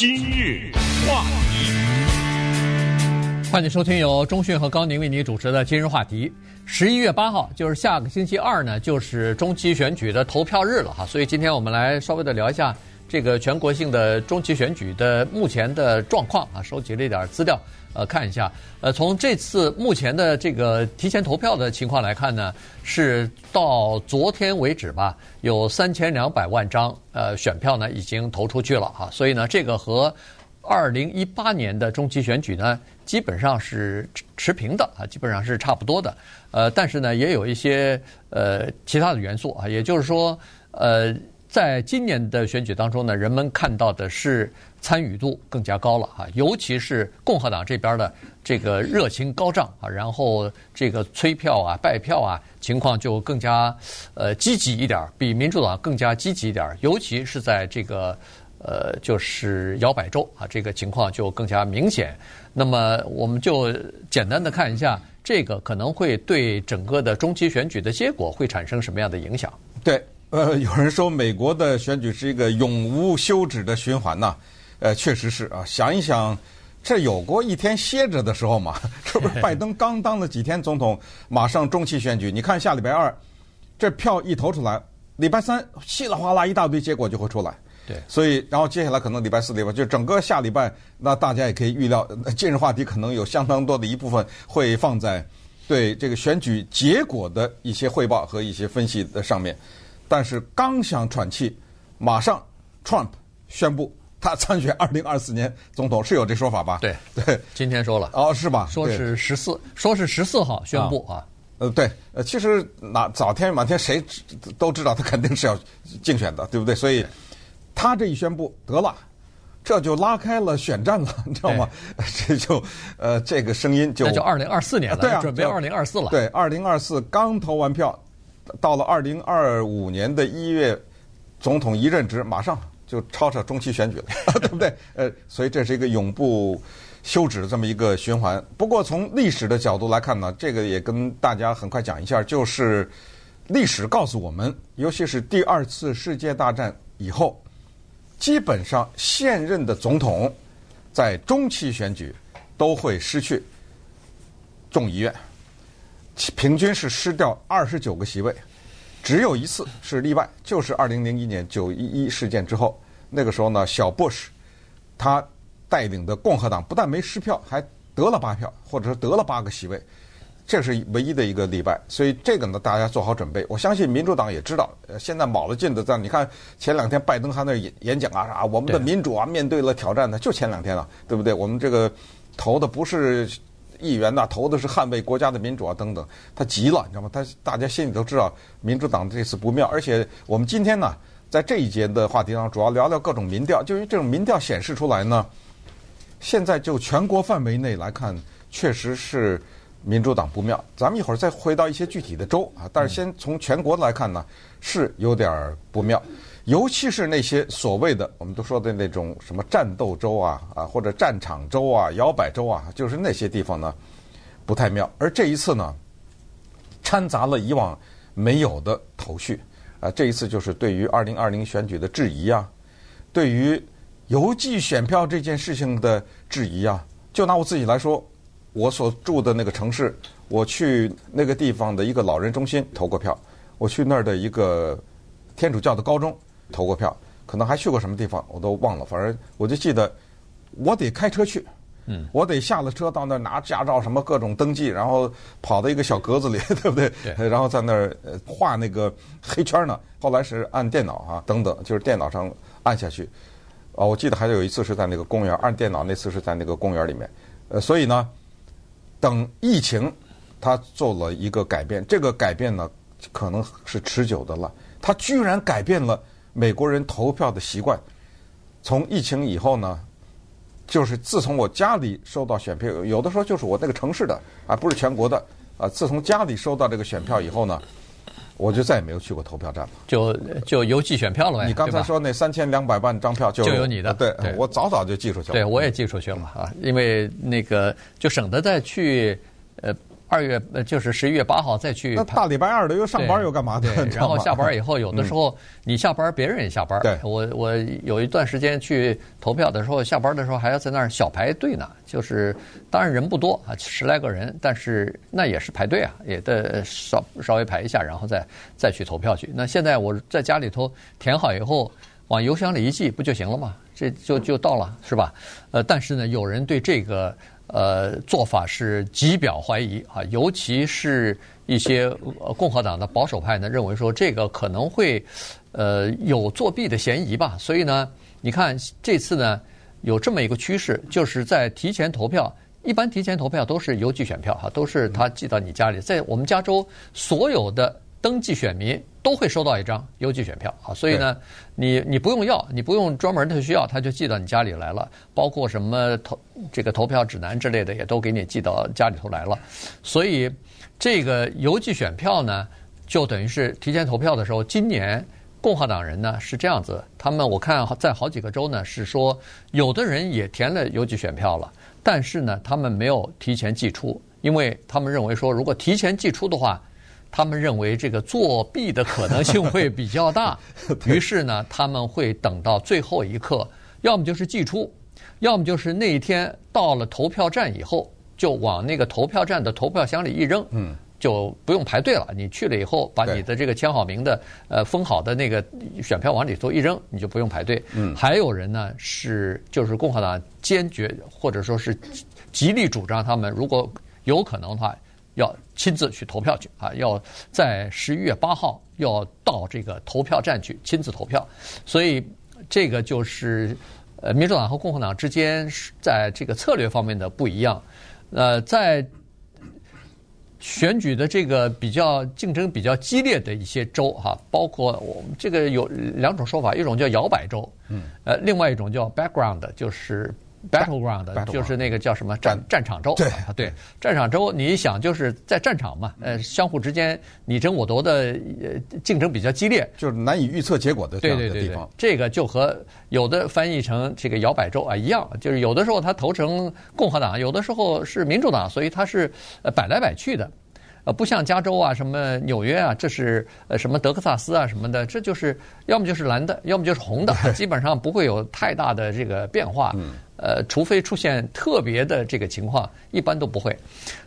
今日话题，欢迎收听由中讯和高宁为您主持的今日话题。十一月八号就是下个星期二呢，就是中期选举的投票日了哈，所以今天我们来稍微的聊一下这个全国性的中期选举的目前的状况啊，收集了一点资料。呃，看一下，呃，从这次目前的这个提前投票的情况来看呢，是到昨天为止吧，有三千两百万张呃选票呢已经投出去了哈，所以呢，这个和二零一八年的中期选举呢基本上是持平的啊，基本上是差不多的，呃，但是呢，也有一些呃其他的元素啊，也就是说，呃。在今年的选举当中呢，人们看到的是参与度更加高了哈，尤其是共和党这边的这个热情高涨啊，然后这个催票啊、拜票啊情况就更加呃积极一点，比民主党更加积极一点，尤其是在这个呃就是摇摆州啊，这个情况就更加明显。那么我们就简单的看一下这个可能会对整个的中期选举的结果会产生什么样的影响？对。呃，有人说美国的选举是一个永无休止的循环呐，呃，确实是啊。想一想，这有过一天歇着的时候嘛？这不是拜登刚当了几天总统，马上中期选举。你看下礼拜二，这票一投出来，礼拜三稀里哗啦一大堆结果就会出来。对，所以然后接下来可能礼拜四、礼拜就整个下礼拜，那大家也可以预料，今日话题可能有相当多的一部分会放在对这个选举结果的一些汇报和一些分析的上面。但是刚想喘气，马上 Trump 宣布他参选 二零二四年总统，是有这说法吧？对对，今天说了哦，是吧？说是十四，说是十四号宣布啊。呃，对，呃，其实哪早天晚天谁都知道他肯定是要竞选的，对不对？所以他这一宣布得了，这就拉开了选战了，你知道吗？这就呃，这个声音就那就二零二四年了，对啊，准备二零二四了。对，二零二四刚投完票。到了二零二五年的一月，总统一任职，马上就吵吵中期选举了，对不对？呃，所以这是一个永不休止的这么一个循环。不过从历史的角度来看呢，这个也跟大家很快讲一下，就是历史告诉我们，尤其是第二次世界大战以后，基本上现任的总统在中期选举都会失去众议院。平均是失掉二十九个席位，只有一次是例外，就是二零零一年九一一事件之后，那个时候呢，小布什他带领的共和党不但没失票，还得了八票，或者说得了八个席位，这是唯一的一个例外。所以这个呢，大家做好准备。我相信民主党也知道，现在卯了劲的在，你看前两天拜登还在那演演讲啊啥，我们的民主啊面对了挑战呢，就前两天了，对不对？我们这个投的不是。议员呐，投的是捍卫国家的民主啊，等等，他急了，你知道吗？他大家心里都知道，民主党这次不妙。而且我们今天呢，在这一节的话题上，主要聊聊各种民调。就因为这种民调显示出来呢，现在就全国范围内来看，确实是民主党不妙。咱们一会儿再回到一些具体的州啊，但是先从全国来看呢，是有点不妙。尤其是那些所谓的我们都说的那种什么战斗州啊啊或者战场州啊摇摆州啊，就是那些地方呢不太妙。而这一次呢，掺杂了以往没有的头绪啊。这一次就是对于二零二零选举的质疑啊，对于邮寄选票这件事情的质疑啊。就拿我自己来说，我所住的那个城市，我去那个地方的一个老人中心投过票，我去那儿的一个天主教的高中。投过票，可能还去过什么地方，我都忘了。反正我就记得，我得开车去，嗯，我得下了车到那儿拿驾照，什么各种登记，然后跑到一个小格子里，对不对？对。然后在那儿画那个黑圈呢。后来是按电脑啊，等等，就是电脑上按下去。哦，我记得还有一次是在那个公园按电脑，那次是在那个公园里面。呃，所以呢，等疫情，他做了一个改变，这个改变呢，可能是持久的了。他居然改变了。美国人投票的习惯，从疫情以后呢，就是自从我家里收到选票，有的时候就是我那个城市的啊，不是全国的啊。自从家里收到这个选票以后呢，我就再也没有去过投票站了。就就邮寄选票了。你刚才说那三千两百万张票就就有你的，对，对我早早就寄出去了。对，我也寄出去了啊，因为那个就省得再去呃二月呃就是十一月八号再去。那大礼拜二的又上班又干嘛的？然后下班以后，有的时候你下班，别人也下班。对，我我有一段时间去投票的时候，下班的时候还要在那儿小排队呢。就是当然人不多啊，十来个人，但是那也是排队啊，也得稍稍微排一下，然后再再去投票去。那现在我在家里头填好以后，往邮箱里一寄不就行了吗？这就就到了，是吧？呃，但是呢，有人对这个。呃，做法是极表怀疑啊，尤其是一些共和党的保守派呢，认为说这个可能会呃有作弊的嫌疑吧。所以呢，你看这次呢有这么一个趋势，就是在提前投票，一般提前投票都是邮寄选票哈，都是他寄到你家里。在我们加州，所有的登记选民。都会收到一张邮寄选票啊，所以呢，你你不用要，你不用专门的需要，他就寄到你家里来了。包括什么投这个投票指南之类的，也都给你寄到家里头来了。所以这个邮寄选票呢，就等于是提前投票的时候，今年共和党人呢是这样子，他们我看在好几个州呢是说，有的人也填了邮寄选票了，但是呢，他们没有提前寄出，因为他们认为说，如果提前寄出的话。他们认为这个作弊的可能性会比较大，于是呢，他们会等到最后一刻，要么就是寄出，要么就是那一天到了投票站以后，就往那个投票站的投票箱里一扔，嗯，就不用排队了。你去了以后，把你的这个签好名的、呃封好的那个选票往里头一扔，你就不用排队。嗯，还有人呢是就是共和党坚决或者说是极力主张，他们如果有可能的话。要亲自去投票去啊！要在十一月八号要到这个投票站去亲自投票，所以这个就是呃民主党和共和党之间在这个策略方面的不一样。呃，在选举的这个比较竞争比较激烈的一些州哈，包括我们这个有两种说法，一种叫摇摆州，嗯，呃，另外一种叫 background，就是。Battleground 就是那个叫什么战战场州，对。对，战场州，你想就是在战场嘛，呃，相互之间你争我夺的呃竞争比较激烈，就是难以预测结果的这样的地方。对对对。对，这个就和有的翻译成这个摇摆州啊一样，就是有的时候他投成共和党，有的时候是民主党，所以他是呃摆来摆去的。呃，不像加州啊，什么纽约啊，这是呃什么德克萨斯啊什么的，这就是要么就是蓝的，要么就是红的，基本上不会有太大的这个变化。呃，除非出现特别的这个情况，一般都不会。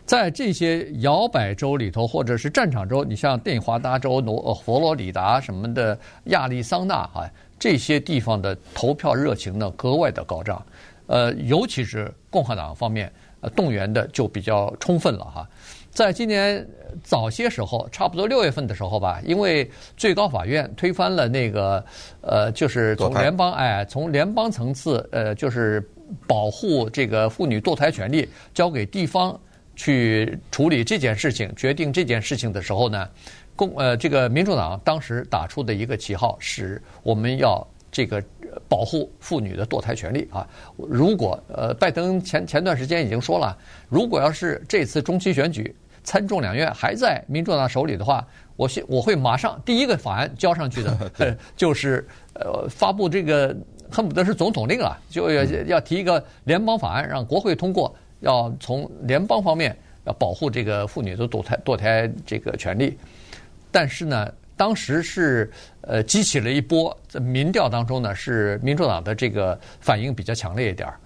在这些摇摆州里头，或者是战场州，你像内华达州、罗佛罗里达什么的、亚利桑那啊，这些地方的投票热情呢格外的高涨。呃，尤其是共和党方面，呃，动员的就比较充分了哈。在今年早些时候，差不多六月份的时候吧，因为最高法院推翻了那个呃，就是从联邦哎，从联邦层次呃，就是保护这个妇女堕胎权利交给地方去处理这件事情，决定这件事情的时候呢，共呃这个民主党当时打出的一个旗号是我们要这个保护妇女的堕胎权利啊。如果呃拜登前前段时间已经说了，如果要是这次中期选举，参众两院还在民主党手里的话，我我会马上第一个法案交上去的，就是呃发布这个恨不得是总统令了，就要要提一个联邦法案让国会通过，要从联邦方面要保护这个妇女的堕胎堕胎这个权利。但是呢，当时是呃激起了一波，在民调当中呢是民主党的这个反应比较强烈一点儿。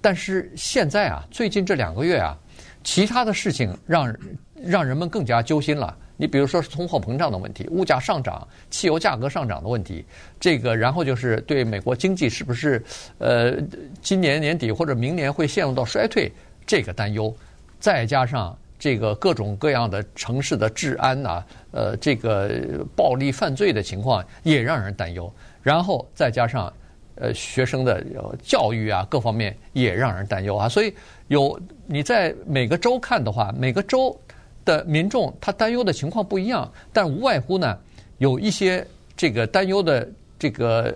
但是现在啊，最近这两个月啊。其他的事情让让人们更加揪心了。你比如说是通货膨胀的问题、物价上涨、汽油价格上涨的问题，这个然后就是对美国经济是不是呃今年年底或者明年会陷入到衰退这个担忧，再加上这个各种各样的城市的治安呐、呃这个暴力犯罪的情况也让人担忧，然后再加上。呃，学生的教育啊，各方面也让人担忧啊。所以有你在每个州看的话，每个州的民众他担忧的情况不一样，但无外乎呢，有一些这个担忧的这个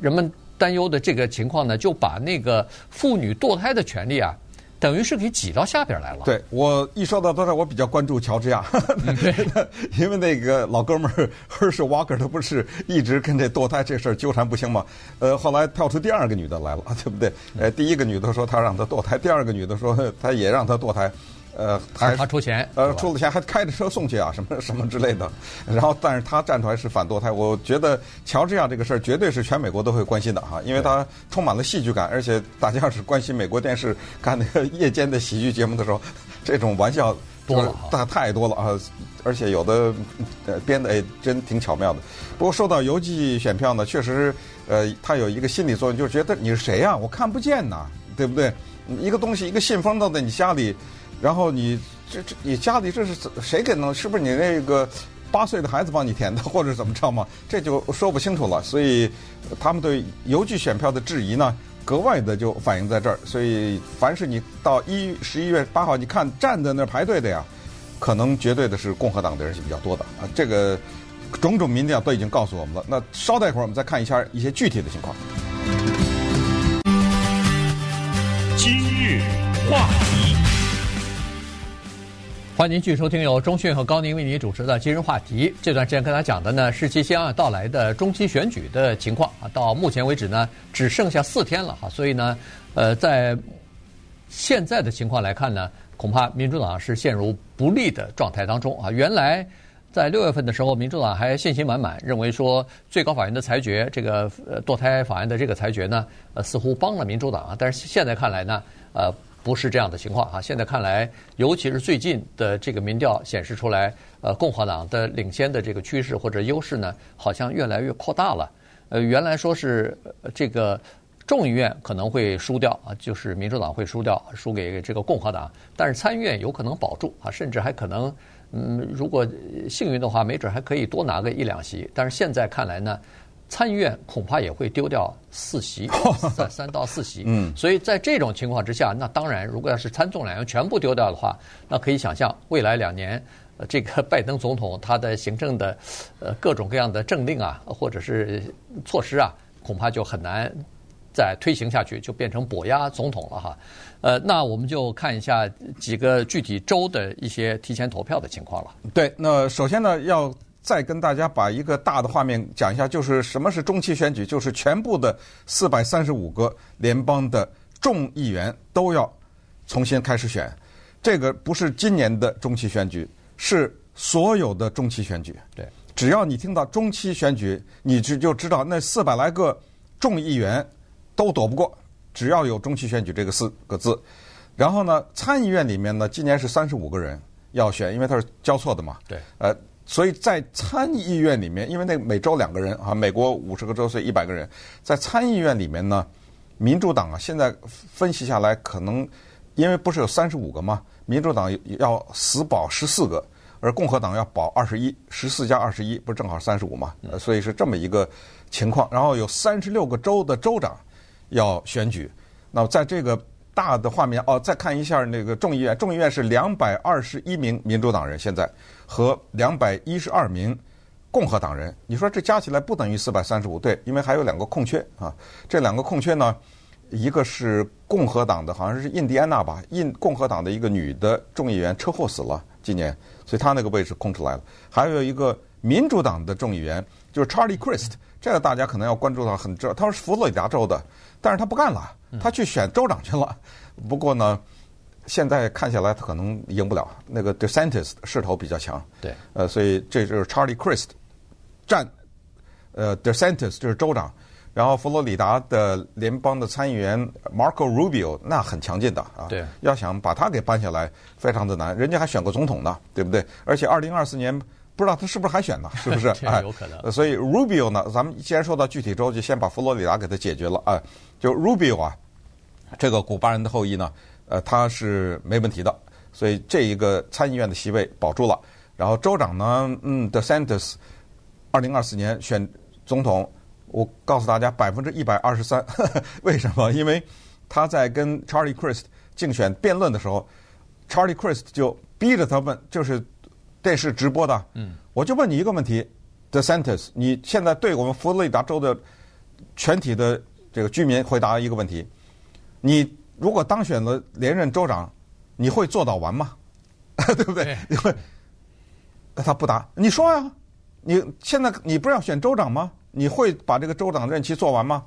人们担忧的这个情况呢，就把那个妇女堕胎的权利啊。等于是给挤到下边来了。对，我一说到堕胎，我比较关注乔治亚，因为那个老哥们儿赫氏瓦克，他不是一直跟这堕胎这事儿纠缠不清吗？呃，后来跳出第二个女的来了，对不对？呃，第一个女的说她让他堕胎，第二个女的说她也让他堕胎。呃，还是他出钱，呃，出了钱还开着车送去啊，什么什么之类的。然后，但是他站出来是反堕胎。我觉得乔治亚这个事儿绝对是全美国都会关心的哈，因为它充满了戏剧感，而且大家要是关心美国电视看那个夜间的喜剧节目的时候，这种玩笑多了，大太多了啊！而且有的编的哎真挺巧妙的。不过说到邮寄选票呢，确实，呃，它有一个心理作用，就是觉得你是谁呀？我看不见呐，对不对？一个东西，一个信封到在你家里。然后你这这你家里这是谁给弄？是不是你那个八岁的孩子帮你填的，或者怎么着嘛？这就说不清楚了。所以他们对邮寄选票的质疑呢，格外的就反映在这儿。所以凡是你到一十一月八号，你看站在那儿排队的呀，可能绝对的是共和党的人是比较多的啊。这个种种民调都已经告诉我们了。那稍待一会儿，我们再看一下一些具体的情况。今日话题。欢迎您继续收听由中讯和高宁为您主持的今日话题。这段时间跟大家讲的呢是即将要到来的中期选举的情况啊。到目前为止呢，只剩下四天了哈，所以呢，呃，在现在的情况来看呢，恐怕民主党是陷入不利的状态当中啊。原来在六月份的时候，民主党还信心满满，认为说最高法院的裁决，这个堕胎法案的这个裁决呢，呃，似乎帮了民主党啊。但是现在看来呢，呃。不是这样的情况啊！现在看来，尤其是最近的这个民调显示出来，呃，共和党的领先的这个趋势或者优势呢，好像越来越扩大了。呃，原来说是这个众议院可能会输掉啊，就是民主党会输掉，输给这个共和党，但是参议院有可能保住啊，甚至还可能，嗯，如果幸运的话，没准还可以多拿个一两席。但是现在看来呢，参议院恐怕也会丢掉四席，三三到四席。嗯，所以在这种情况之下，那当然，如果要是参众两院全部丢掉的话，那可以想象未来两年，呃，这个拜登总统他的行政的，呃，各种各样的政令啊，或者是措施啊，恐怕就很难再推行下去，就变成跛鸭总统了哈。呃，那我们就看一下几个具体州的一些提前投票的情况了。对，那首先呢要。再跟大家把一个大的画面讲一下，就是什么是中期选举，就是全部的四百三十五个联邦的众议员都要重新开始选。这个不是今年的中期选举，是所有的中期选举。对，只要你听到中期选举，你就就知道那四百来个众议员都躲不过。只要有中期选举这个四个字，然后呢，参议院里面呢，今年是三十五个人要选，因为它是交错的嘛。对，呃。所以在参议院里面，因为那每州两个人啊，美国五十个州，所以一百个人，在参议院里面呢，民主党啊，现在分析下来，可能因为不是有三十五个吗？民主党要死保十四个，而共和党要保二十一，十四加二十一，不是正好三十五吗？所以是这么一个情况。然后有三十六个州的州长要选举，那在这个。大的画面哦，再看一下那个众议院，众议院是两百二十一名民主党人，现在和两百一十二名共和党人。你说这加起来不等于四百三十五？对，因为还有两个空缺啊。这两个空缺呢，一个是共和党的，好像是印第安纳吧，印共和党的一个女的众议员车祸死了，今年，所以她那个位置空出来了。还有一个民主党的众议员，就是 Charlie Crist，这个大家可能要关注到很重要，他是佛罗里达州的，但是他不干了。他去选州长去了，不过呢，现在看起来他可能赢不了。那个 DeSantis 势头比较强，对，呃，所以这就是 Charlie Crist 战，呃，DeSantis 就是州长，然后佛罗里达的联邦的参议员 Marco Rubio 那很强劲的啊，对，要想把他给扳下来非常的难，人家还选过总统呢，对不对？而且二零二四年不知道他是不是还选呢，是不是？哎，有可能。所以 Rubio 呢，咱们既然说到具体州，就先把佛罗里达给他解决了啊。就 Rubio 啊，这个古巴人的后裔呢，呃，他是没问题的，所以这一个参议院的席位保住了。然后州长呢，嗯，DeSantis，二零二四年选总统，我告诉大家百分之一百二十三，为什么？因为他在跟 Charlie Crist 竞选辩论的时候，Charlie Crist 就逼着他问，就是电视直播的，嗯，我就问你一个问题，DeSantis，你现在对我们佛罗里达州的全体的这个居民回答一个问题：你如果当选了连任州长，你会做到完吗？对不对？你会？他不答。你说呀，你现在你不是要选州长吗？你会把这个州长任期做完吗？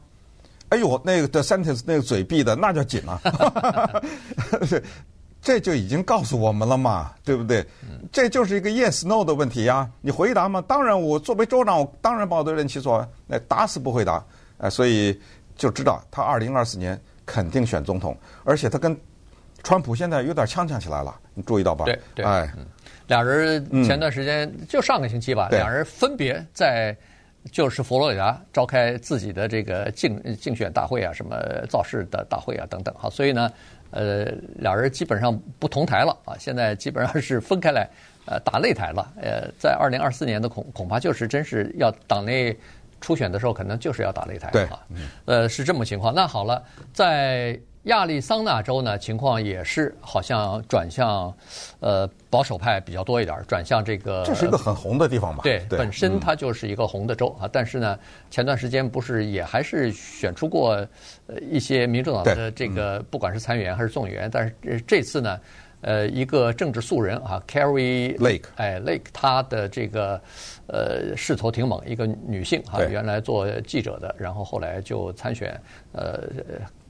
哎呦，那个 DeSantis 那个嘴闭的那叫紧啊！这就已经告诉我们了嘛，对不对？这就是一个 yes no 的问题呀。你回答嘛？当然，我作为州长，我当然把我的任期做完。那打死不回答。哎，所以就知道他二零二四年肯定选总统，而且他跟川普现在有点呛呛起来了，你注意到吧？对对，哎，俩人前段时间就上个星期吧，俩人分别在就是佛罗里达召开自己的这个竞竞选大会啊，什么造势的大会啊等等。哈，所以呢。呃，俩人基本上不同台了啊，现在基本上是分开来，呃，打擂台了。呃，在二零二四年的恐恐怕就是真是要党内初选的时候，可能就是要打擂台对啊。呃，是这么情况。那好了，在。亚利桑那州呢，情况也是好像转向，呃，保守派比较多一点，转向这个。这是一个很红的地方吧？对，对本身它就是一个红的州啊。嗯、但是呢，前段时间不是也还是选出过呃一些民主党的这个，不管是参议员还是众议员。但是这次呢，呃，一个政治素人啊，Carrie Lake，哎，Lake，她的这个呃势头挺猛，一个女性啊，原来做记者的，然后后来就参选，呃。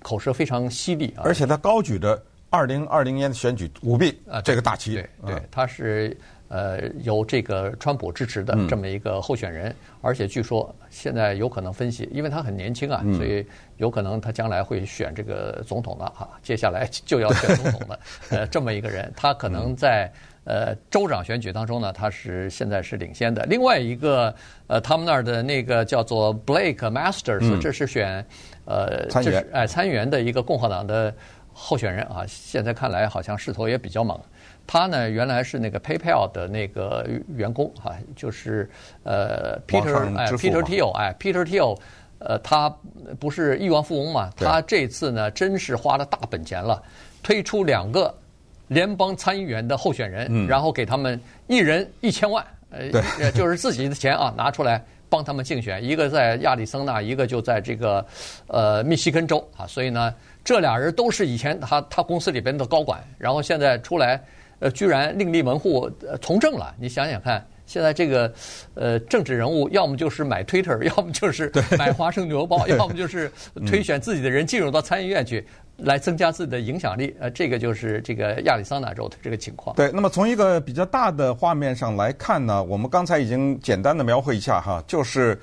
口舌非常犀利啊！而且她高举着二零二零年的选举舞弊啊这个大旗，对对，他是呃由这个川普支持的这么一个候选人，而且据说现在有可能分析，因为他很年轻啊，所以有可能他将来会选这个总统的哈，接下来 就要选总统的呃这么一个人，他可能在呃州长选举当中呢，他是现在是领先的。另外一个呃他们那儿的那个叫做 Blake Masters，这是选。呃，这是哎，参议员的一个共和党的候选人啊，现在看来好像势头也比较猛。他呢，原来是那个 PayPal 的那个员工啊，就是呃，Peter 哎，Peter Thiel 哎，Peter Thiel，呃，他不是亿万富翁嘛？他这次呢，真是花了大本钱了，推出两个联邦参议员的候选人，然后给他们一人一千万，呃，就是自己的钱啊，拿出来。帮他们竞选，一个在亚利桑那，一个就在这个呃密西根州啊，所以呢，这俩人都是以前他他公司里边的高管，然后现在出来，呃，居然另立门户呃从政了。你想想看，现在这个呃政治人物，要么就是买 Twitter，要么就是买华盛顿邮报，要么就是推选自己的人进入到参议院去。来增加自己的影响力，呃，这个就是这个亚利桑那州的这个情况。对，那么从一个比较大的画面上来看呢，我们刚才已经简单的描绘一下哈，就是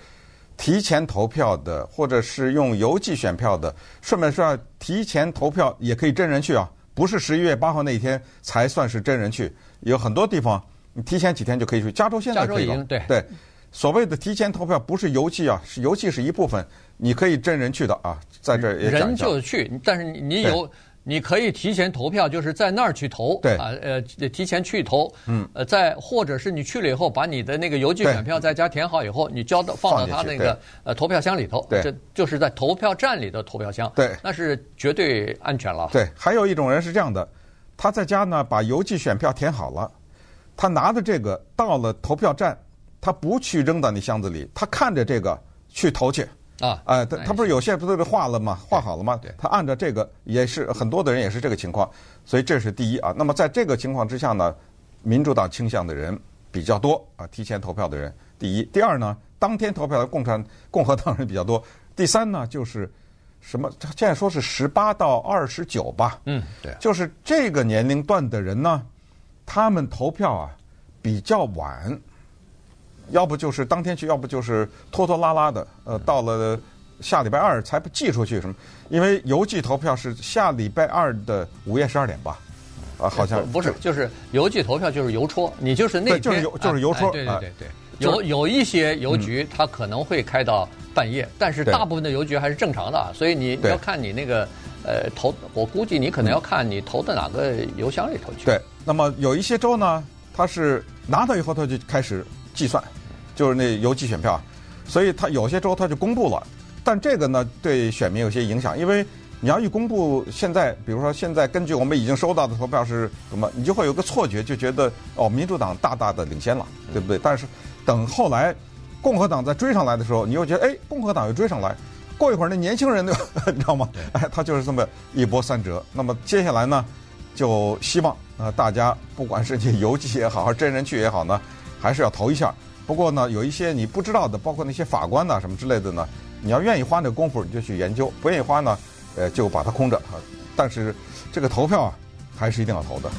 提前投票的，或者是用邮寄选票的。顺便说，提前投票也可以真人去啊，不是十一月八号那一天才算是真人去，有很多地方你提前几天就可以去。加州现在可以了，对对。所谓的提前投票不是邮寄啊，是邮寄是一部分，你可以真人去的啊，在这儿也。人就去，但是你有，你可以提前投票，就是在那儿去投。对啊，呃，提前去投。嗯。呃，在或者是你去了以后，把你的那个邮寄选票在家填好以后，你交到放到他那个呃投票箱里头。对。这就是在投票站里的投票箱。对。那是绝对安全了。对，还有一种人是这样的，他在家呢把邮寄选票填好了，他拿着这个到了投票站。他不去扔到那箱子里，他看着这个去投去啊！哎，他他不是有些不都是画了吗？画好了吗？他按照这个也是很多的人也是这个情况，所以这是第一啊。那么在这个情况之下呢，民主党倾向的人比较多啊，提前投票的人第一，第二呢，当天投票的共产共和党人比较多，第三呢就是什么？现在说是十八到二十九吧？嗯，对，就是这个年龄段的人呢，他们投票啊比较晚。要不就是当天去，要不就是拖拖拉拉的。呃，到了下礼拜二才寄出去什么？因为邮寄投票是下礼拜二的午夜十二点吧？啊，好像不是，就是邮寄投票就是邮戳，你就是那天就是邮就是邮戳。对对对对，有有一些邮局它可能会开到半夜，但是大部分的邮局还是正常的，所以你要看你那个呃投，我估计你可能要看你投的哪个邮箱里头去。对，那么有一些州呢，它是拿到以后它就开始计算。就是那邮寄选票，所以他有些州他就公布了，但这个呢对选民有些影响，因为你要一公布，现在比如说现在根据我们已经收到的投票是什么，你就会有个错觉，就觉得哦民主党大大的领先了，对不对？但是等后来共和党再追上来的时候，你又觉得哎共和党又追上来，过一会儿那年轻人就 你知道吗？哎，他就是这么一波三折。那么接下来呢，就希望啊大家不管是你邮寄也好，还是真人去也好呢，还是要投一下。不过呢，有一些你不知道的，包括那些法官呐什么之类的呢，你要愿意花那功夫，你就去研究；不愿意花呢，呃，就把它空着啊。但是这个投票啊，还是一定要投的。